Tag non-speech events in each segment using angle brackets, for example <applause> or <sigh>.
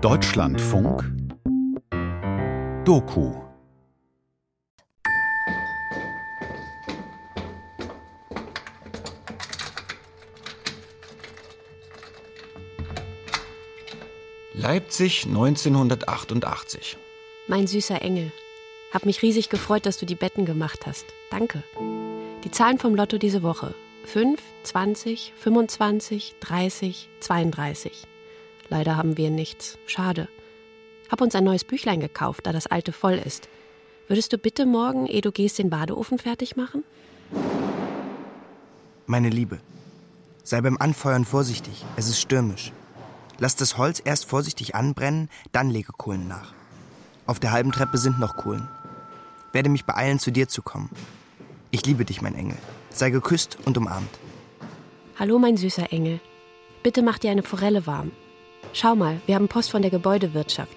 Deutschlandfunk Doku Leipzig 1988 Mein süßer Engel, hab mich riesig gefreut, dass du die Betten gemacht hast. Danke. Die Zahlen vom Lotto diese Woche. 5, 20, 25, 30, 32. Leider haben wir nichts. Schade. Hab uns ein neues Büchlein gekauft, da das alte voll ist. Würdest du bitte morgen, ehe du gehst, den Badeofen fertig machen? Meine Liebe, sei beim Anfeuern vorsichtig. Es ist stürmisch. Lass das Holz erst vorsichtig anbrennen, dann lege Kohlen nach. Auf der halben Treppe sind noch Kohlen. Werde mich beeilen, zu dir zu kommen. Ich liebe dich, mein Engel. Sei geküsst und umarmt. Hallo, mein süßer Engel. Bitte mach dir eine Forelle warm. Schau mal, wir haben Post von der Gebäudewirtschaft.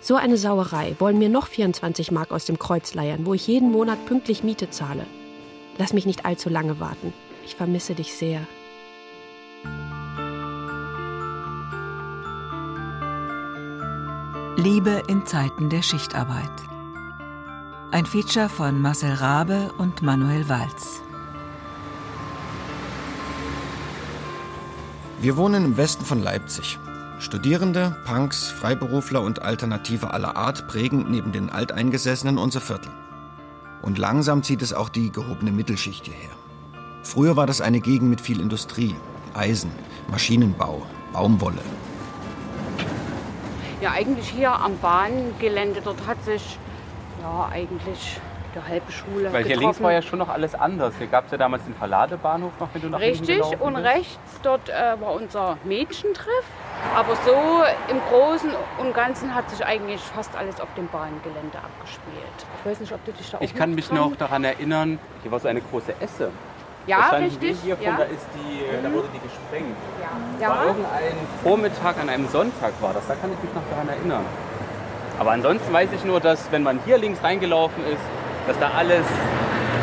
So eine Sauerei wollen mir noch 24 Mark aus dem Kreuz leiern, wo ich jeden Monat pünktlich Miete zahle. Lass mich nicht allzu lange warten. Ich vermisse dich sehr. Liebe in Zeiten der Schichtarbeit. Ein Feature von Marcel Rabe und Manuel Walz. Wir wohnen im Westen von Leipzig. Studierende, Punks, Freiberufler und Alternative aller Art prägen neben den Alteingesessenen unser Viertel. Und langsam zieht es auch die gehobene Mittelschicht hierher. Früher war das eine Gegend mit viel Industrie, Eisen, Maschinenbau, Baumwolle. Ja, eigentlich hier am Bahngelände, dort hat sich ja eigentlich der halbe Schule Weil hier getroffen. links war ja schon noch alles anders. Hier gab es ja damals den Verladebahnhof noch, wenn du nach Richtig, und bist. rechts dort äh, war unser Mädchentreff. Aber so im Großen und Ganzen hat sich eigentlich fast alles auf dem Bahngelände abgespielt. Ich weiß nicht, ob du dich da auch Ich kann mich noch daran erinnern, hier war so eine große Esse. Ja, da richtig. Hier ja. von, da, ist die, da wurde die gesprengt. ja. War irgendein Vormittag an einem Sonntag war das, da kann ich mich noch daran erinnern. Aber ansonsten weiß ich nur, dass wenn man hier links reingelaufen ist, dass da alles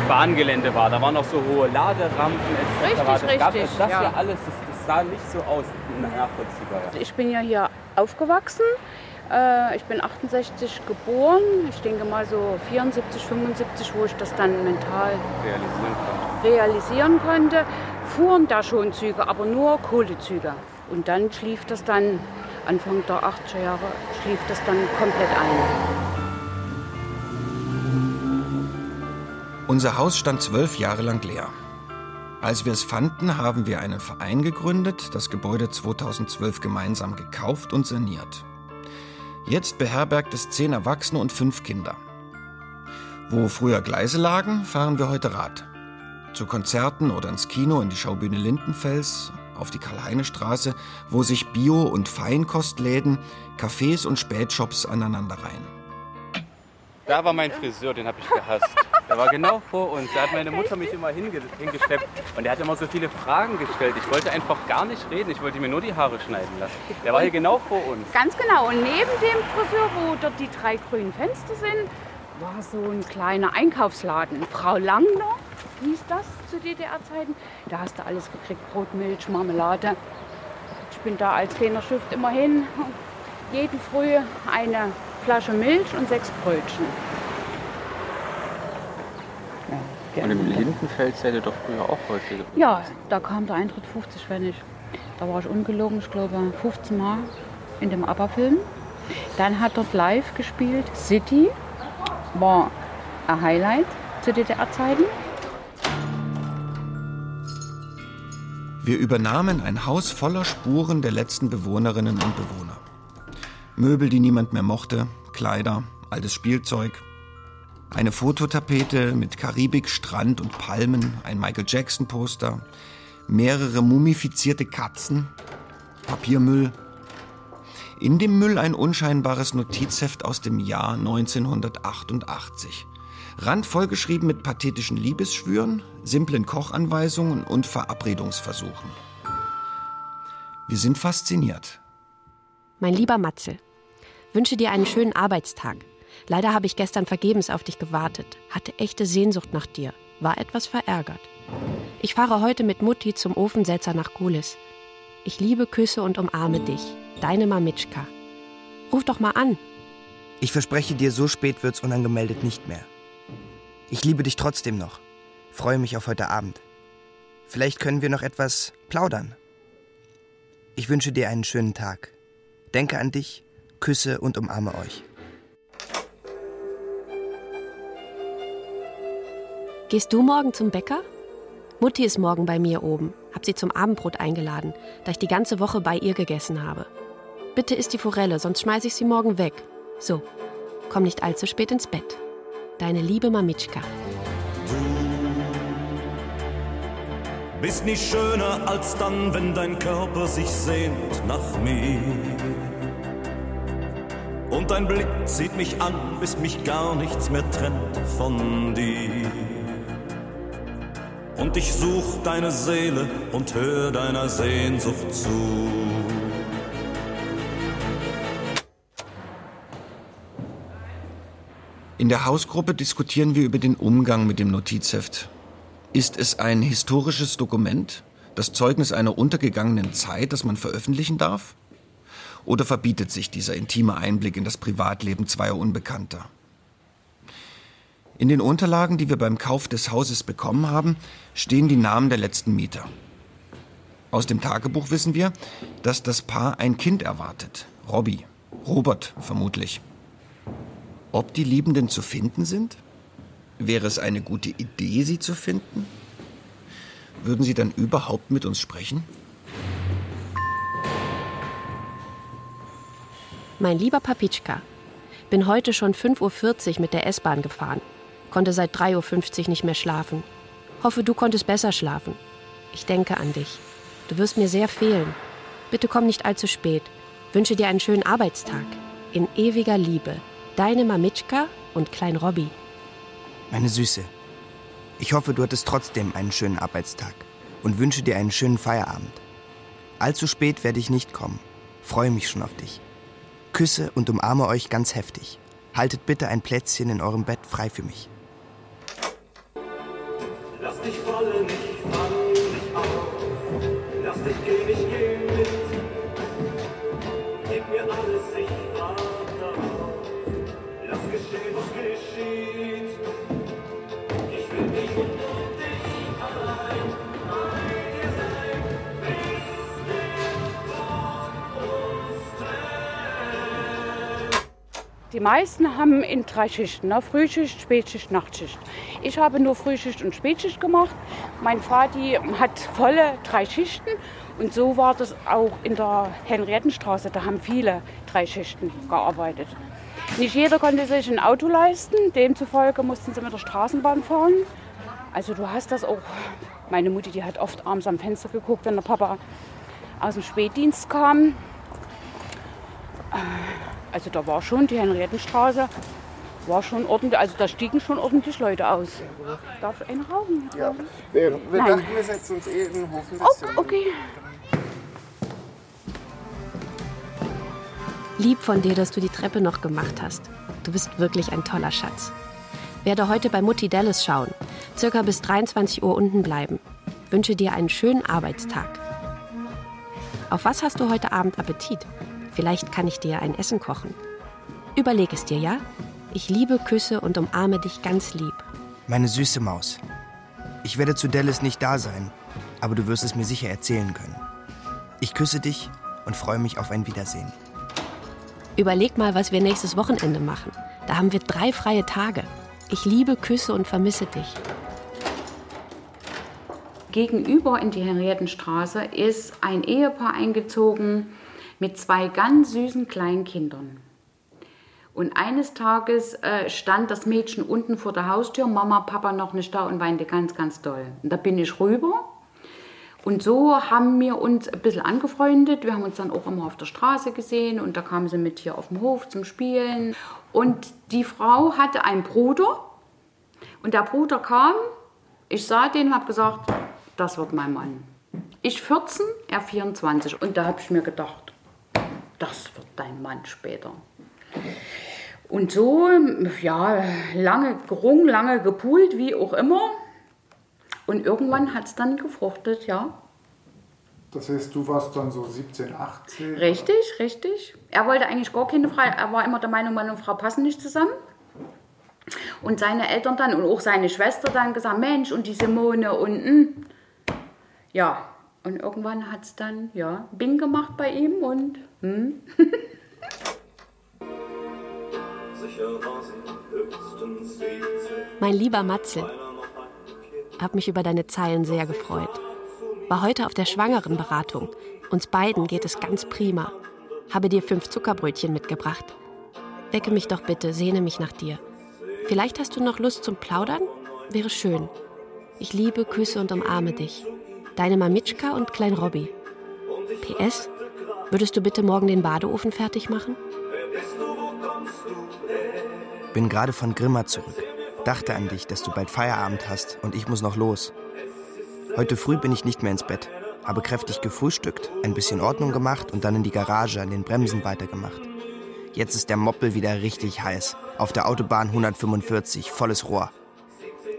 Bahngelände war. Da waren noch so hohe Laderampen etc. Richtig, das gab richtig, es das ja. hier alles, das, das sah nicht so aus, nachvollziehbar. Ja. Ich bin ja hier aufgewachsen. Äh, Ich bin 68 geboren. Ich denke mal so 74, 75, wo ich das dann mental realisieren konnte. realisieren konnte, fuhren da schon Züge, aber nur Kohlezüge. Und dann schlief das dann, Anfang der 80er Jahre, schlief das dann komplett ein. Unser Haus stand zwölf Jahre lang leer. Als wir es fanden, haben wir einen Verein gegründet, das Gebäude 2012 gemeinsam gekauft und saniert. Jetzt beherbergt es zehn Erwachsene und fünf Kinder. Wo früher Gleise lagen, fahren wir heute Rad. Zu Konzerten oder ins Kino in die Schaubühne Lindenfels, auf die Karl-Heine-Straße, wo sich Bio- und Feinkostläden, Cafés und Spätshops aneinanderreihen. Da war mein Friseur, den habe ich gehasst. Der war genau vor uns. Da hat meine Mutter mich immer hinge hingeschleppt. Und der hat immer so viele Fragen gestellt. Ich wollte einfach gar nicht reden. Ich wollte mir nur die Haare schneiden lassen. Der war hier genau vor uns. Ganz genau. Und neben dem Friseur, wo dort die drei grünen Fenster sind, war so ein kleiner Einkaufsladen. Frau Langner hieß das zu DDR-Zeiten. Da hast du alles gekriegt. Brot, Milch, Marmelade. Ich bin da als kleiner Schiff immer hin. Jeden Früh eine Flasche Milch und sechs Brötchen. Ja, Und im Lindenfeld seid ihr doch früher auch häufiger. Ja, da kam der Eintritt 50 Pfennig. Da war ich ungelogen, ich glaube 15 Mal in dem ABBA-Film. Dann hat dort live gespielt City, war ein Highlight zu DDR-Zeiten. Wir übernahmen ein Haus voller Spuren der letzten Bewohnerinnen und Bewohner. Möbel, die niemand mehr mochte, Kleider, altes Spielzeug, eine Fototapete mit Karibik, Strand und Palmen, ein Michael Jackson Poster, mehrere mumifizierte Katzen, Papiermüll. In dem Müll ein unscheinbares Notizheft aus dem Jahr 1988. Randvoll geschrieben mit pathetischen Liebesschwüren, simplen Kochanweisungen und Verabredungsversuchen. Wir sind fasziniert. Mein lieber Matzel, wünsche dir einen schönen Arbeitstag. Leider habe ich gestern vergebens auf dich gewartet, hatte echte Sehnsucht nach dir, war etwas verärgert. Ich fahre heute mit Mutti zum Ofensetzer nach Gulis. Ich liebe, küsse und umarme dich. Deine Mamitschka. Ruf doch mal an. Ich verspreche dir, so spät wird's unangemeldet nicht mehr. Ich liebe dich trotzdem noch. Freue mich auf heute Abend. Vielleicht können wir noch etwas plaudern. Ich wünsche dir einen schönen Tag. Denke an dich, küsse und umarme euch. Gehst du morgen zum Bäcker? Mutti ist morgen bei mir oben. Hab sie zum Abendbrot eingeladen, da ich die ganze Woche bei ihr gegessen habe. Bitte isst die Forelle, sonst schmeiße ich sie morgen weg. So, komm nicht allzu spät ins Bett. Deine liebe Mamitschka. Bist nicht schöner als dann, wenn dein Körper sich sehnt nach mir. Und dein Blick zieht mich an, bis mich gar nichts mehr trennt von dir. Und ich such deine Seele und hör deiner Sehnsucht zu. In der Hausgruppe diskutieren wir über den Umgang mit dem Notizheft. Ist es ein historisches Dokument, das Zeugnis einer untergegangenen Zeit, das man veröffentlichen darf? Oder verbietet sich dieser intime Einblick in das Privatleben zweier Unbekannter? In den Unterlagen, die wir beim Kauf des Hauses bekommen haben, stehen die Namen der letzten Mieter. Aus dem Tagebuch wissen wir, dass das Paar ein Kind erwartet. Robby. Robert vermutlich. Ob die Liebenden zu finden sind? Wäre es eine gute Idee, sie zu finden? Würden sie dann überhaupt mit uns sprechen? Mein lieber Papitschka, bin heute schon 5.40 Uhr mit der S-Bahn gefahren. Konnte seit 3.50 Uhr nicht mehr schlafen. Hoffe, du konntest besser schlafen. Ich denke an dich. Du wirst mir sehr fehlen. Bitte komm nicht allzu spät. Wünsche dir einen schönen Arbeitstag. In ewiger Liebe. Deine Mamitschka und Klein Robby. Meine Süße, ich hoffe, du hattest trotzdem einen schönen Arbeitstag und wünsche dir einen schönen Feierabend. Allzu spät werde ich nicht kommen. Freue mich schon auf dich. Küsse und umarme euch ganz heftig. Haltet bitte ein Plätzchen in eurem Bett frei für mich. Dich fallen, Die meisten haben in drei Schichten, ne? Frühschicht, Spätschicht, Nachtschicht. Ich habe nur Frühschicht und Spätschicht gemacht. Mein Vati hat volle drei Schichten und so war das auch in der Henriettenstraße. Da haben viele drei Schichten gearbeitet. Nicht jeder konnte sich ein Auto leisten, demzufolge mussten sie mit der Straßenbahn fahren. Also du hast das auch. Meine Mutti, die hat oft abends am Fenster geguckt, wenn der Papa aus dem Spätdienst kam. Also da war schon die Henriettenstraße, war schon ordentlich, also da stiegen schon ordentlich Leute aus. Darf ich einen rauchen? Ja, wir, wir Nein. dachten, wir setzen uns eh in den Hof ein Oh, bisschen. okay. Lieb von dir, dass du die Treppe noch gemacht hast. Du bist wirklich ein toller Schatz. Werde heute bei Mutti Dallas schauen. Circa bis 23 Uhr unten bleiben. Wünsche dir einen schönen Arbeitstag. Auf was hast du heute Abend Appetit? Vielleicht kann ich dir ein Essen kochen. Überleg es dir, ja? Ich liebe, küsse und umarme dich ganz lieb. Meine süße Maus. Ich werde zu Dallas nicht da sein, aber du wirst es mir sicher erzählen können. Ich küsse dich und freue mich auf ein Wiedersehen. Überleg mal, was wir nächstes Wochenende machen. Da haben wir drei freie Tage. Ich liebe, küsse und vermisse dich. Gegenüber in die Henriettenstraße ist ein Ehepaar eingezogen mit zwei ganz süßen kleinen Kindern. Und eines Tages äh, stand das Mädchen unten vor der Haustür, Mama, Papa noch nicht da und weinte ganz, ganz doll. Und da bin ich rüber. Und so haben wir uns ein bisschen angefreundet. Wir haben uns dann auch immer auf der Straße gesehen und da kamen sie mit hier auf dem Hof zum Spielen. Und die Frau hatte einen Bruder und der Bruder kam, ich sah den und habe gesagt, das wird mein Mann. Ich 14, er 24. Und da habe ich mir gedacht, das wird dein Mann später. Und so, ja, lange gerungen, lange gepult, wie auch immer. Und irgendwann hat es dann gefruchtet, ja. Das heißt, du warst dann so 17, 18? Richtig, richtig. Er wollte eigentlich gar keine Frau, er war immer der Meinung, Mann und Frau passen nicht zusammen. Und seine Eltern dann und auch seine Schwester dann gesagt, Mensch, und die Simone und ja. Und irgendwann hat es dann, ja, Bing gemacht bei ihm und hm. Sicher war sie höchstens 17. Mein lieber Matzel, hab mich über deine Zeilen sehr gefreut. War heute auf der Schwangerenberatung. Uns beiden geht es ganz prima. Habe dir fünf Zuckerbrötchen mitgebracht. Wecke mich doch bitte, sehne mich nach dir. Vielleicht hast du noch Lust zum Plaudern? Wäre schön. Ich liebe, küsse und umarme dich. Deine Mamitschka und Klein Robby. PS, würdest du bitte morgen den Badeofen fertig machen? Bin gerade von Grimma zurück. Dachte an dich, dass du bald Feierabend hast und ich muss noch los. Heute früh bin ich nicht mehr ins Bett, habe kräftig gefrühstückt, ein bisschen Ordnung gemacht und dann in die Garage an den Bremsen weitergemacht. Jetzt ist der Moppel wieder richtig heiß. Auf der Autobahn 145, volles Rohr.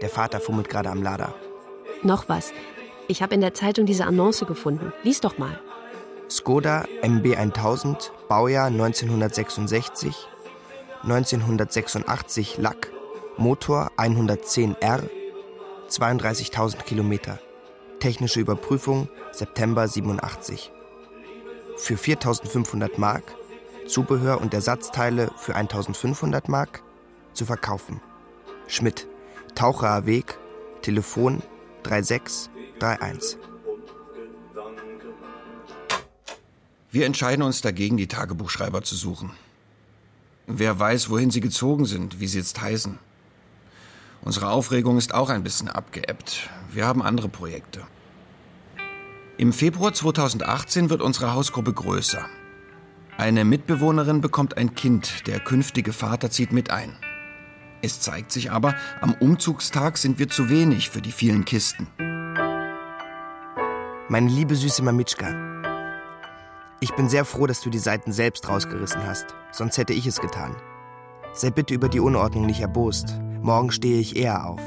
Der Vater fummelt gerade am Lader. Noch was. Ich habe in der Zeitung diese Annonce gefunden. Lies doch mal. Skoda MB1000, Baujahr 1966, 1986 Lack, Motor 110R, 32.000 Kilometer. Technische Überprüfung September 87. Für 4.500 Mark, Zubehör und Ersatzteile für 1.500 Mark, zu verkaufen. Schmidt, Taucherweg, Telefon 36 3-1. Wir entscheiden uns dagegen, die Tagebuchschreiber zu suchen. Wer weiß, wohin sie gezogen sind, wie sie jetzt heißen. Unsere Aufregung ist auch ein bisschen abgeebbt. Wir haben andere Projekte. Im Februar 2018 wird unsere Hausgruppe größer. Eine Mitbewohnerin bekommt ein Kind, der künftige Vater zieht mit ein. Es zeigt sich aber, am Umzugstag sind wir zu wenig für die vielen Kisten. Meine liebe süße Mamitschka, ich bin sehr froh, dass du die Seiten selbst rausgerissen hast, sonst hätte ich es getan. Sei bitte über die Unordnung nicht erbost. Morgen stehe ich eher auf.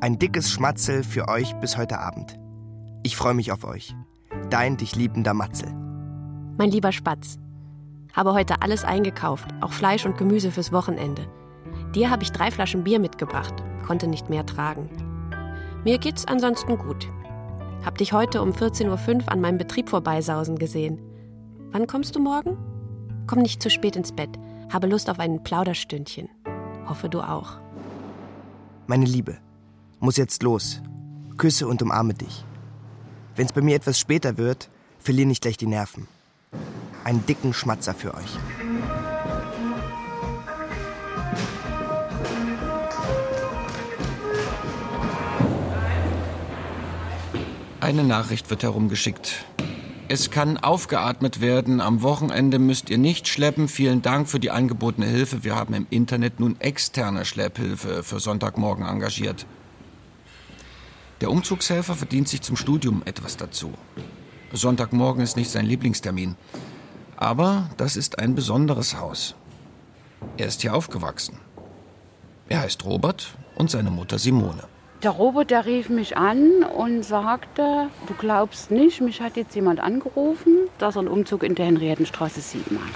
Ein dickes Schmatzel für euch bis heute Abend. Ich freue mich auf euch. Dein dich liebender Matzel. Mein lieber Spatz, habe heute alles eingekauft, auch Fleisch und Gemüse fürs Wochenende. Dir habe ich drei Flaschen Bier mitgebracht, konnte nicht mehr tragen. Mir geht's ansonsten gut. Hab dich heute um 14.05 Uhr an meinem Betrieb vorbeisausen gesehen. Wann kommst du morgen? Komm nicht zu spät ins Bett. Habe Lust auf ein Plauderstündchen. Hoffe du auch. Meine Liebe, muss jetzt los. Küsse und umarme dich. Wenn's bei mir etwas später wird, verlier nicht gleich die Nerven. Einen dicken Schmatzer für euch. Eine Nachricht wird herumgeschickt. Es kann aufgeatmet werden. Am Wochenende müsst ihr nicht schleppen. Vielen Dank für die angebotene Hilfe. Wir haben im Internet nun externe Schlepphilfe für Sonntagmorgen engagiert. Der Umzugshelfer verdient sich zum Studium etwas dazu. Sonntagmorgen ist nicht sein Lieblingstermin. Aber das ist ein besonderes Haus. Er ist hier aufgewachsen. Er heißt Robert und seine Mutter Simone. Der Robert, der rief mich an und sagte, du glaubst nicht, mich hat jetzt jemand angerufen, dass er einen Umzug in der Henriettenstraße 7 hat.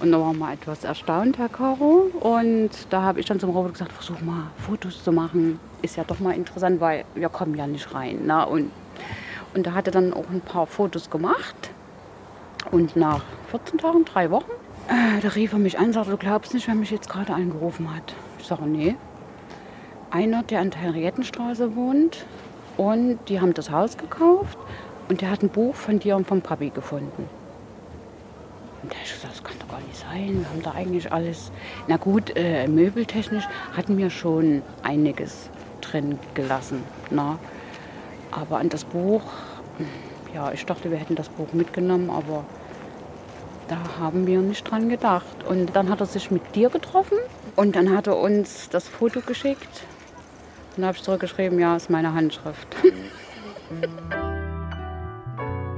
Und da waren wir etwas erstaunt, Herr Caro. Und da habe ich dann zum Robert gesagt, versuch mal Fotos zu machen. Ist ja doch mal interessant, weil wir kommen ja nicht rein. Na? Und, und da hat er dann auch ein paar Fotos gemacht. Und nach 14 Tagen, drei Wochen, äh, da rief er mich an und sagte, du glaubst nicht, wer mich jetzt gerade angerufen hat. Ich sage, nee. Einer, der an der Henriettenstraße wohnt. Und die haben das Haus gekauft. Und der hat ein Buch von dir und vom Papi gefunden. Und habe ich gesagt, das kann doch gar nicht sein. Wir haben da eigentlich alles. Na gut, äh, möbeltechnisch hatten wir schon einiges drin gelassen. Na? Aber an das Buch, ja, ich dachte, wir hätten das Buch mitgenommen, aber da haben wir nicht dran gedacht. Und dann hat er sich mit dir getroffen und dann hat er uns das Foto geschickt. Und da habe ich zurückgeschrieben, ja, ist meine Handschrift.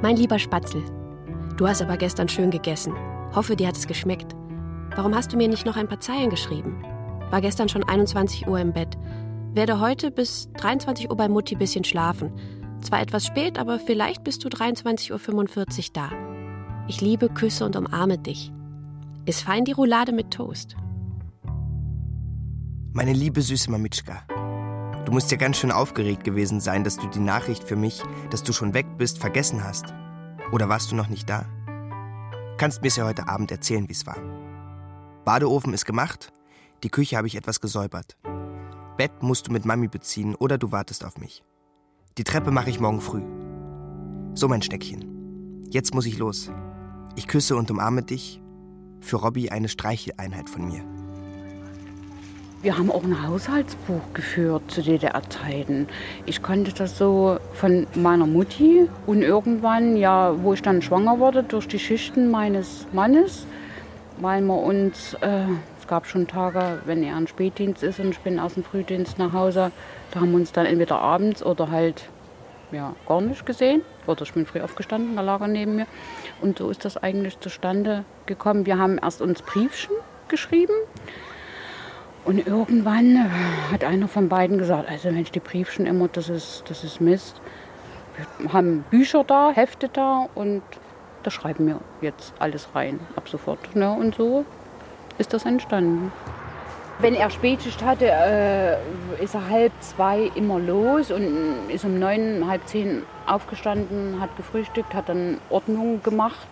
Mein lieber Spatzel, du hast aber gestern schön gegessen. Hoffe, dir hat es geschmeckt. Warum hast du mir nicht noch ein paar Zeilen geschrieben? War gestern schon 21 Uhr im Bett. Werde heute bis 23 Uhr bei Mutti bisschen schlafen. Zwar etwas spät, aber vielleicht bist du 23.45 Uhr da. Ich liebe, küsse und umarme dich. Ist fein die Roulade mit Toast. Meine liebe süße Mamitschka. Du musst ja ganz schön aufgeregt gewesen sein, dass du die Nachricht für mich, dass du schon weg bist, vergessen hast. Oder warst du noch nicht da? Kannst mir's ja heute Abend erzählen, wie's war. Badeofen ist gemacht, die Küche habe ich etwas gesäubert. Bett musst du mit Mami beziehen oder du wartest auf mich. Die Treppe mache ich morgen früh. So, mein Steckchen. Jetzt muss ich los. Ich küsse und umarme dich. Für Robby eine Streicheleinheit von mir. Wir haben auch ein Haushaltsbuch geführt zu DDR-Zeiten. Ich kannte das so von meiner Mutti und irgendwann, ja, wo ich dann schwanger wurde, durch die Schichten meines Mannes, weil wir uns, äh, es gab schon Tage, wenn er ein Spätdienst ist und ich bin aus dem Frühdienst nach Hause, da haben wir uns dann entweder abends oder halt ja, gar nicht gesehen. Oder ich bin früh aufgestanden, da lag er neben mir. Und so ist das eigentlich zustande gekommen. Wir haben erst uns Briefchen geschrieben. Und irgendwann äh, hat einer von beiden gesagt, also Mensch, die Briefchen immer, das ist, das ist Mist. Wir haben Bücher da, Hefte da und da schreiben wir jetzt alles rein, ab sofort. Ne? Und so ist das entstanden. Wenn er Spätschicht hatte, äh, ist er halb zwei immer los und ist um neun, halb zehn aufgestanden, hat gefrühstückt, hat dann Ordnung gemacht,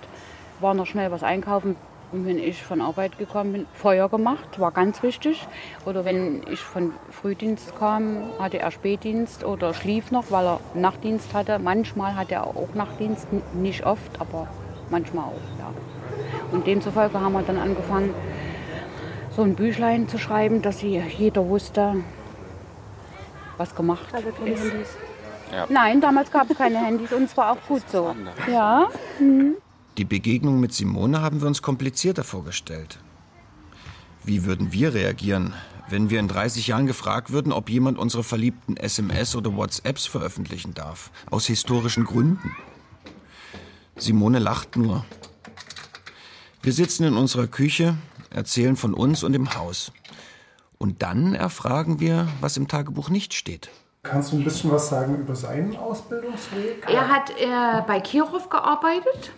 war noch schnell was einkaufen. Und wenn ich von Arbeit gekommen bin, Feuer gemacht, war ganz wichtig. Oder wenn ich von Frühdienst kam, hatte er Spätdienst oder schlief noch, weil er Nachtdienst hatte. Manchmal hatte er auch Nachtdienst, nicht oft, aber manchmal auch, ja. Und demzufolge haben wir dann angefangen, so ein Büchlein zu schreiben, dass sie, jeder wusste, was gemacht ist. Ja. Nein, damals gab es keine Handys und es war auch gut so. Ja. Mhm. Die Begegnung mit Simone haben wir uns komplizierter vorgestellt. Wie würden wir reagieren, wenn wir in 30 Jahren gefragt würden, ob jemand unsere verliebten SMS oder WhatsApps veröffentlichen darf? Aus historischen Gründen. Simone lacht nur. Wir sitzen in unserer Küche, erzählen von uns und dem Haus. Und dann erfragen wir, was im Tagebuch nicht steht. Kannst du ein bisschen was sagen über seinen Ausbildungsweg? Er hat äh, bei Kirov gearbeitet,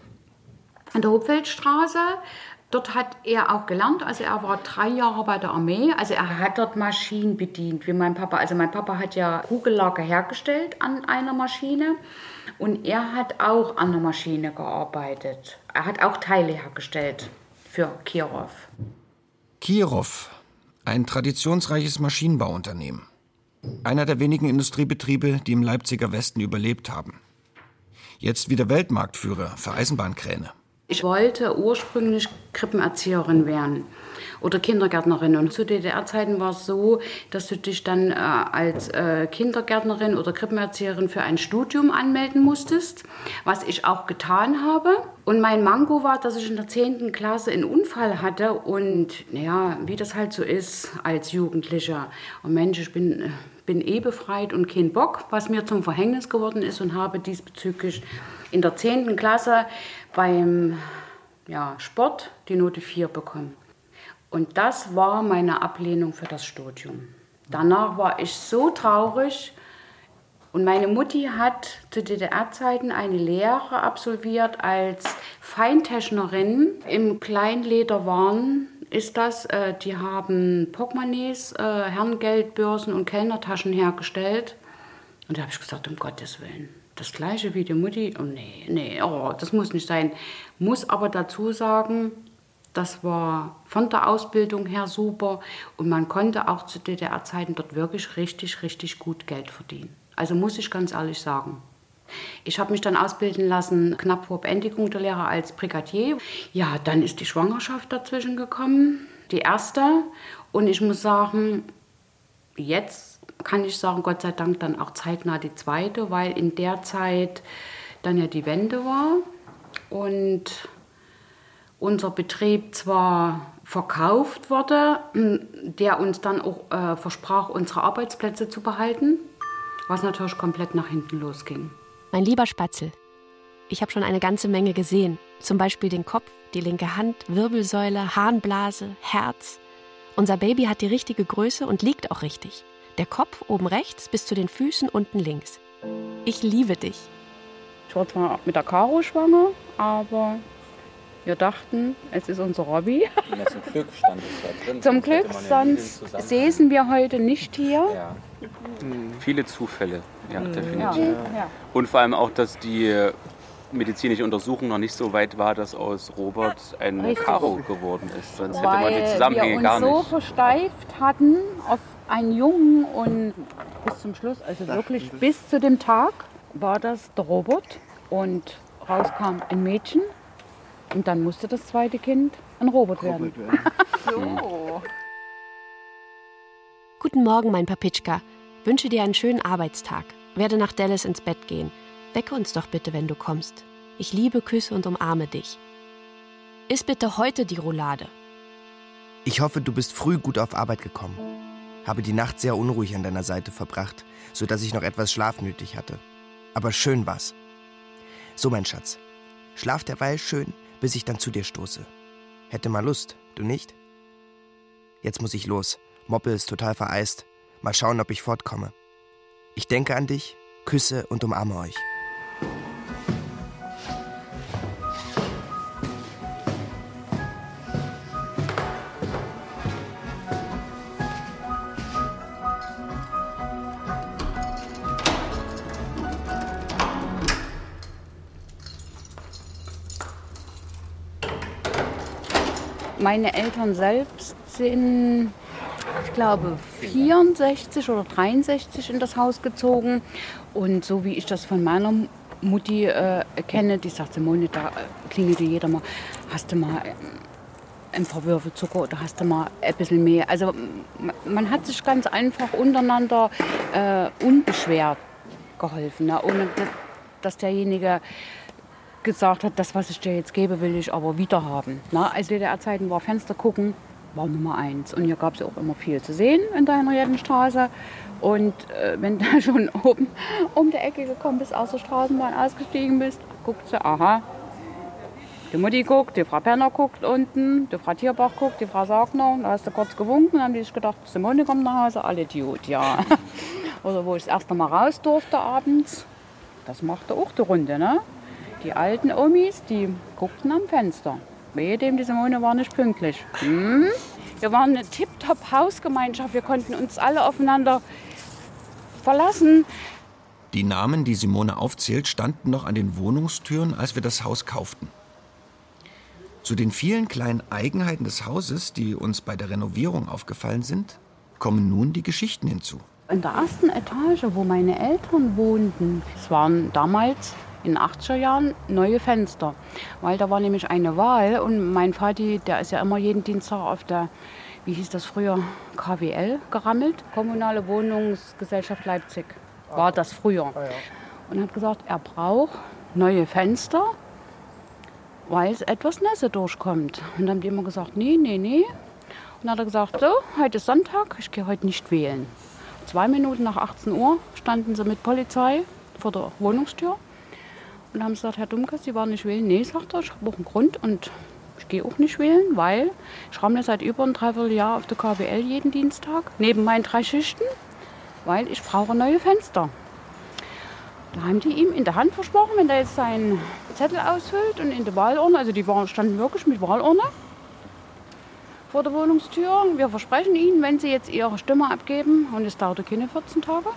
an der Hopfeldstraße. Dort hat er auch gelernt. Also er war drei Jahre bei der Armee. Also er hat dort Maschinen bedient, wie mein Papa. Also mein Papa hat ja Kugellager hergestellt an einer Maschine. Und er hat auch an der Maschine gearbeitet. Er hat auch Teile hergestellt für Kirov. Kirov, ein traditionsreiches Maschinenbauunternehmen. Einer der wenigen Industriebetriebe, die im Leipziger Westen überlebt haben. Jetzt wieder Weltmarktführer für Eisenbahnkräne. Ich wollte ursprünglich Krippenerzieherin werden oder Kindergärtnerin. Und zu DDR-Zeiten war es so, dass du dich dann äh, als äh, Kindergärtnerin oder Krippenerzieherin für ein Studium anmelden musstest, was ich auch getan habe. Und mein Mango war, dass ich in der 10. Klasse einen Unfall hatte und naja, wie das halt so ist als Jugendlicher. Und Mensch, ich bin, äh, bin eh befreit und kein Bock, was mir zum Verhängnis geworden ist und habe diesbezüglich in der 10. Klasse beim ja, Sport die Note 4 bekommen. Und das war meine Ablehnung für das Studium. Danach war ich so traurig. Und meine Mutti hat zu DDR-Zeiten eine Lehre absolviert als Feintechnerin im Kleinlederwaren. Ist das? Äh, die haben Portemonnaies, äh, Herrengeldbörsen und Kellnertaschen hergestellt. Und da habe ich gesagt, um Gottes Willen, das gleiche wie die Mutti. Oh nee, nee, oh, das muss nicht sein. Muss aber dazu sagen, das war von der Ausbildung her super und man konnte auch zu DDR-Zeiten dort wirklich richtig, richtig gut Geld verdienen. Also muss ich ganz ehrlich sagen. Ich habe mich dann ausbilden lassen, knapp vor Beendigung der Lehre als Brigadier. Ja, dann ist die Schwangerschaft dazwischen gekommen, die erste. Und ich muss sagen, jetzt kann ich sagen, Gott sei Dank dann auch zeitnah die zweite, weil in der Zeit dann ja die Wende war und unser Betrieb zwar verkauft wurde, der uns dann auch äh, versprach, unsere Arbeitsplätze zu behalten, was natürlich komplett nach hinten losging. Mein lieber Spatzel, ich habe schon eine ganze Menge gesehen. Zum Beispiel den Kopf, die linke Hand, Wirbelsäule, Harnblase, Herz. Unser Baby hat die richtige Größe und liegt auch richtig. Der Kopf oben rechts bis zu den Füßen unten links. Ich liebe dich. Ich war zwar mit der Caro schwanger, aber wir dachten, es ist unser Hobby. Ja, zum Glück stand es da drin. <laughs> Zum Glück, ja sonst säßen wir heute nicht hier. Ja. Viele Zufälle, ja, definitiv. Ja. Und vor allem auch, dass die medizinische Untersuchung noch nicht so weit war, dass aus Robert ein Richtig. Karo geworden ist. Sonst hätte man die Weil Zusammenhänge wir uns gar so nicht. versteift hatten auf einen Jungen und bis zum Schluss, also wirklich bis zu dem Tag, war das der Robert und rauskam ein Mädchen und dann musste das zweite Kind ein Robert werden. <laughs> Guten Morgen, mein Papitschka. Wünsche dir einen schönen Arbeitstag. Werde nach Dallas ins Bett gehen. Wecke uns doch bitte, wenn du kommst. Ich liebe, küsse und umarme dich. Iss bitte heute die Roulade. Ich hoffe, du bist früh gut auf Arbeit gekommen. Habe die Nacht sehr unruhig an deiner Seite verbracht, so dass ich noch etwas Schlaf nötig hatte. Aber schön war's. So, mein Schatz. Schlaf derweil schön, bis ich dann zu dir stoße. Hätte mal Lust, du nicht? Jetzt muss ich los. Moppel ist total vereist. Mal schauen, ob ich fortkomme. Ich denke an dich, küsse und umarme euch. Meine Eltern selbst sind, ich glaube, 64 oder 63 in das Haus gezogen. Und so wie ich das von meiner Mutti äh, kenne, die sagt, Simone, da äh, klingelte jeder mal, hast du mal ähm, ein paar Würfel Zucker oder hast du mal ein bisschen mehr. Also man hat sich ganz einfach untereinander äh, unbeschwert geholfen, ne? ohne dass derjenige gesagt hat, das, was ich dir jetzt gebe, will ich aber wieder haben. Na, als DDR-Zeiten war Fenster gucken, war Nummer eins. Und hier gab es ja auch immer viel zu sehen in der Henriettenstraße. Und äh, wenn <laughs> du schon oben um die Ecke gekommen bist, aus der Straßenbahn ausgestiegen bist, guckst du, aha, die Mutti guckt, die Frau Penner guckt unten, die Frau Tierbach guckt, die Frau Sagner. Da hast du kurz gewunken, dann haben die sich gedacht, Simone kommt nach Hause, alle Idiot, ja. <laughs> Oder wo ich das erste Mal raus durfte abends, das machte auch die Runde, ne? Die alten Omis, die guckten am Fenster. Wehe dem, die Simone war nicht pünktlich. Hm? Wir waren eine tipptopp Hausgemeinschaft. Wir konnten uns alle aufeinander verlassen. Die Namen, die Simone aufzählt, standen noch an den Wohnungstüren, als wir das Haus kauften. Zu den vielen kleinen Eigenheiten des Hauses, die uns bei der Renovierung aufgefallen sind, kommen nun die Geschichten hinzu. In der ersten Etage, wo meine Eltern wohnten, es waren damals in den 80er Jahren neue Fenster. Weil da war nämlich eine Wahl und mein Vati, der ist ja immer jeden Dienstag auf der, wie hieß das früher, KWL gerammelt. Kommunale Wohnungsgesellschaft Leipzig war das früher. Und hat gesagt, er braucht neue Fenster, weil es etwas Nässe durchkommt. Und dann haben die immer gesagt, nee, nee, nee. Und dann hat er gesagt, so, heute ist Sonntag, ich gehe heute nicht wählen. Zwei Minuten nach 18 Uhr standen sie mit Polizei vor der Wohnungstür und haben gesagt, Herr Dumkes, Sie waren nicht wählen. Nee, sagt er, ich habe auch einen Grund und ich gehe auch nicht wählen, weil ich rammle seit über ein Dreivierteljahr auf der KWL jeden Dienstag, neben meinen drei Schichten, weil ich brauche neue Fenster. Da haben die ihm in der Hand versprochen, wenn er jetzt seinen Zettel ausfüllt und in der Wahlurne, also die waren, standen wirklich mit Wahlurne vor der Wohnungstür. Wir versprechen Ihnen, wenn Sie jetzt Ihre Stimme abgeben, und es dauerte keine 14 Tage,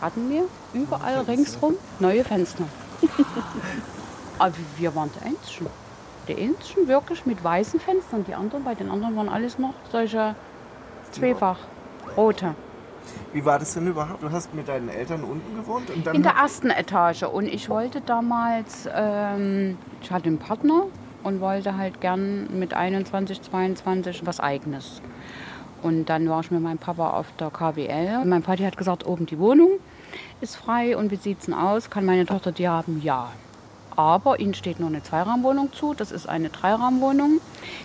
hatten wir überall ringsrum neue Fenster. <laughs> Aber wir waren die Einzigen. Die Einzigen wirklich mit weißen Fenstern. Die anderen, bei den anderen waren alles noch solche zweifach rote. Wie war das denn überhaupt? Du hast mit deinen Eltern unten gewohnt und dann In der ersten Etage. Und ich wollte damals, ähm, ich hatte einen Partner und wollte halt gern mit 21, 22 was Eigenes. Und dann war ich mit meinem Papa auf der KWL. Und mein Vati hat gesagt, oben die Wohnung ist frei und wie sieht's denn aus? Kann meine Tochter die haben? Ja. Aber Ihnen steht nur eine Zweiraumwohnung zu. Das ist eine Dreiraumwohnung.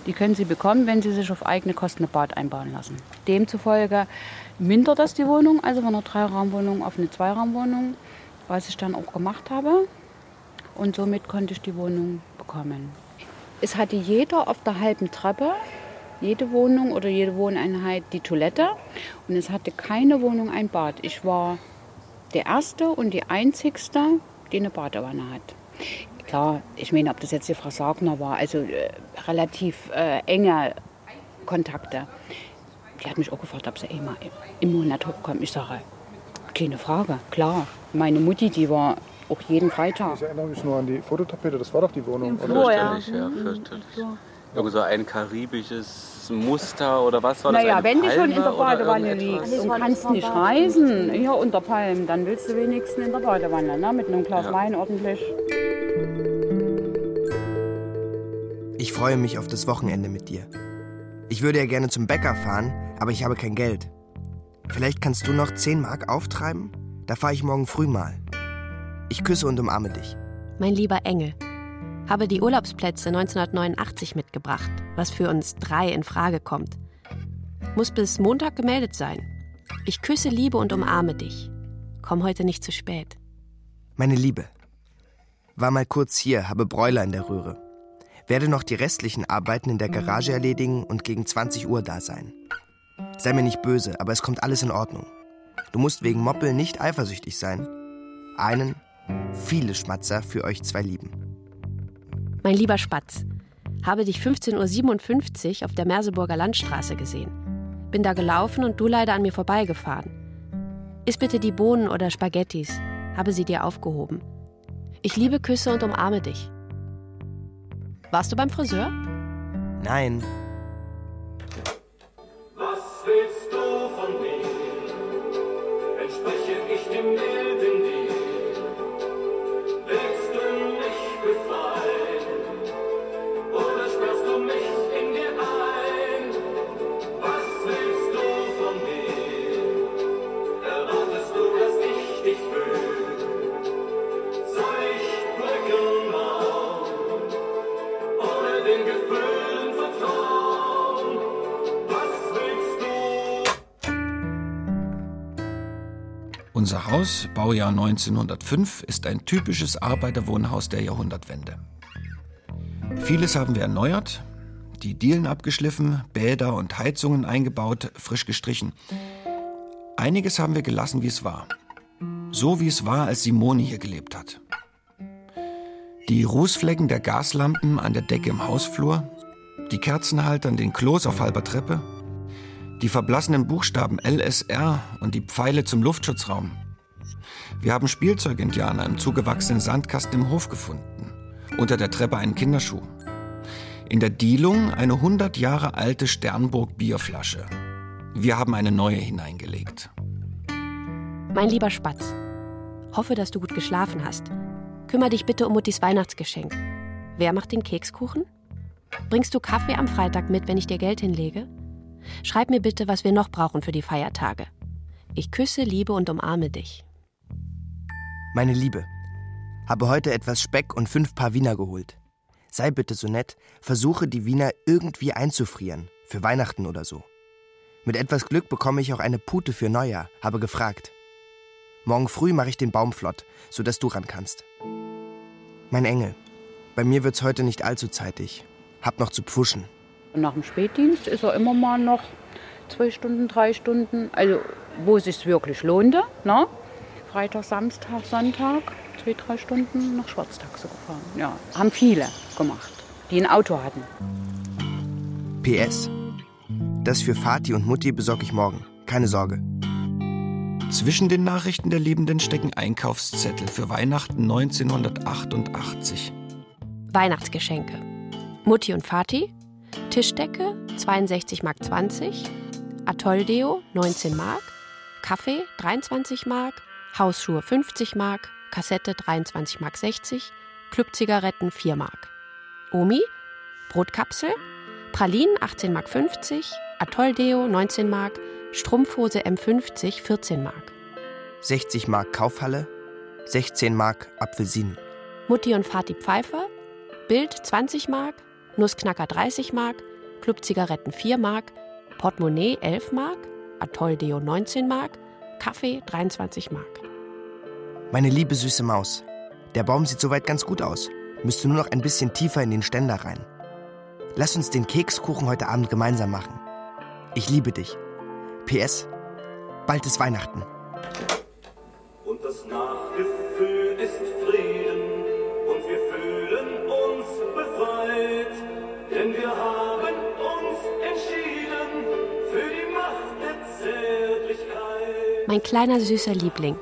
Die können Sie bekommen, wenn Sie sich auf eigene Kosten ein Bad einbauen lassen. Demzufolge mindert das die Wohnung, also von einer Dreiraumwohnung auf eine Zweiraumwohnung, was ich dann auch gemacht habe. Und somit konnte ich die Wohnung bekommen. Es hatte jeder auf der halben Treppe, jede Wohnung oder jede Wohneinheit die Toilette. Und es hatte keine Wohnung ein Bad. Ich war der erste und die einzigste, die eine Badewanne hat. Klar, ich meine, ob das jetzt die Frau Sagner war, also äh, relativ äh, enge Kontakte. Die hat mich auch gefragt, ob sie einmal im Monat hochkommt. Ich sage, keine Frage, klar. Meine Mutti, die war auch jeden Freitag. Ich erinnere mich nur an die Fototapete, das war doch die Wohnung. oder? Fürchterlich, ja, fürchterlich. Irgend so ein karibisches Muster oder was war das? Naja, wenn du schon in Palme der Badewanne liegst und kannst nicht reisen, hier unter Palmen, dann willst du wenigstens in der Badewanne, ne? mit einem Glas Ja. Wein ordentlich. Ich freue mich auf das Wochenende mit dir. Ich würde ja gerne zum Bäcker fahren, aber ich habe kein Geld. Vielleicht kannst du noch 10 Mark auftreiben? Da fahre ich morgen früh mal. Ich küsse und umarme dich. Mein lieber Engel, habe die Urlaubsplätze 1989 mitgebracht, was für uns drei in Frage kommt. Muss bis Montag gemeldet sein. Ich küsse, liebe und umarme dich. Komm heute nicht zu spät. Meine Liebe, war mal kurz hier, habe Bräuler in der Röhre. Werde noch die restlichen Arbeiten in der Garage erledigen und gegen 20 Uhr da sein. Sei mir nicht böse, aber es kommt alles in Ordnung. Du musst wegen Moppel nicht eifersüchtig sein. Einen, viele Schmatzer für euch zwei lieben. Mein lieber Spatz, habe dich 15.57 Uhr auf der Merseburger Landstraße gesehen. Bin da gelaufen und du leider an mir vorbeigefahren. Iss bitte die Bohnen oder Spaghettis. Habe sie dir aufgehoben. Ich liebe Küsse und umarme dich. Warst du beim Friseur? Nein, Baujahr 1905, ist ein typisches Arbeiterwohnhaus der Jahrhundertwende. Vieles haben wir erneuert, die Dielen abgeschliffen, Bäder und Heizungen eingebaut, frisch gestrichen. Einiges haben wir gelassen, wie es war. So wie es war, als Simone hier gelebt hat. Die Rußflecken der Gaslampen an der Decke im Hausflur, die Kerzenhalter an den Klos auf halber Treppe, die verblassenen Buchstaben LSR und die Pfeile zum Luftschutzraum. Wir haben Spielzeugindianer im zugewachsenen Sandkasten im Hof gefunden. Unter der Treppe einen Kinderschuh. In der Dielung eine 100 Jahre alte Sternburg Bierflasche. Wir haben eine neue hineingelegt. Mein lieber Spatz, hoffe, dass du gut geschlafen hast. Kümmer dich bitte um Muttis Weihnachtsgeschenk. Wer macht den Kekskuchen? Bringst du Kaffee am Freitag mit, wenn ich dir Geld hinlege? Schreib mir bitte, was wir noch brauchen für die Feiertage. Ich küsse, liebe und umarme dich. Meine Liebe, habe heute etwas Speck und fünf Paar Wiener geholt. Sei bitte so nett, versuche die Wiener irgendwie einzufrieren, für Weihnachten oder so. Mit etwas Glück bekomme ich auch eine Pute für Neujahr, habe gefragt. Morgen früh mache ich den Baum flott, sodass du ran kannst. Mein Engel, bei mir wird's heute nicht allzu zeitig. Hab noch zu pfuschen. Nach dem Spätdienst ist er immer mal noch zwei Stunden, drei Stunden, also wo es sich wirklich lohnte. Ne? Freitag, Samstag, Sonntag, zwei, drei Stunden nach Schwarztaxe gefahren. Ja, haben viele gemacht, die ein Auto hatten. PS. Das für Vati und Mutti besorge ich morgen. Keine Sorge. Zwischen den Nachrichten der Liebenden stecken Einkaufszettel für Weihnachten 1988. Weihnachtsgeschenke. Mutti und Vati. Tischdecke 62 Mark 20. Atolldeo 19 Mark. Kaffee 23 Mark. Hausschuhe 50 Mark. Kassette 23 Mark 60. Clubzigaretten 4 Mark. Omi. Brotkapsel. Pralinen 18 Mark 50. Atolldeo 19 Mark. Strumpfhose M50 14 Mark. 60 Mark Kaufhalle, 16 Mark Apfelsinen. Mutti und Vati Pfeiffer, Bild 20 Mark, Nussknacker 30 Mark, Clubzigaretten 4 Mark, Portemonnaie 11 Mark, Atolldeo 19 Mark, Kaffee 23 Mark. Meine liebe süße Maus. Der Baum sieht soweit ganz gut aus. Müsste nur noch ein bisschen tiefer in den Ständer rein. Lass uns den Kekskuchen heute Abend gemeinsam machen. Ich liebe dich. PS. Bald ist Weihnachten. Und das Nachgefühl ist Frieden und wir fühlen uns befreit, denn wir haben uns entschieden für die Macht der Zärtlichkeit. Mein kleiner süßer Liebling.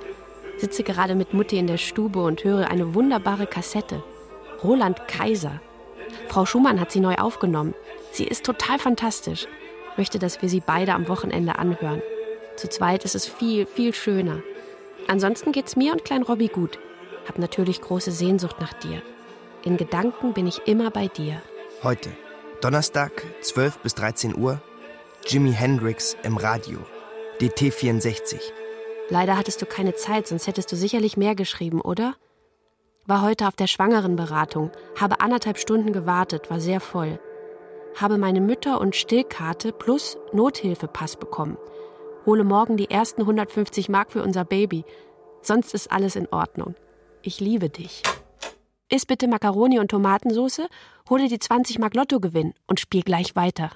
Sitze gerade mit Mutti in der Stube und höre eine wunderbare Kassette. Roland Kaiser. Frau Schumann hat sie neu aufgenommen. Sie ist total fantastisch. Möchte, dass wir sie beide am Wochenende anhören. Zu zweit ist es viel, viel schöner. Ansonsten geht's mir und Klein Robby gut. Hab natürlich große Sehnsucht nach dir. In Gedanken bin ich immer bei dir. Heute, Donnerstag, 12 bis 13 Uhr, Jimi Hendrix im Radio. DT 64. Leider hattest du keine Zeit, sonst hättest du sicherlich mehr geschrieben, oder? War heute auf der Schwangerenberatung, habe anderthalb Stunden gewartet, war sehr voll. Habe meine Mütter- und Stillkarte plus Nothilfepass bekommen. Hole morgen die ersten 150 Mark für unser Baby. Sonst ist alles in Ordnung. Ich liebe dich. Iss bitte Macaroni und Tomatensauce, hole die 20 Mark Lottogewinn und spiel gleich weiter.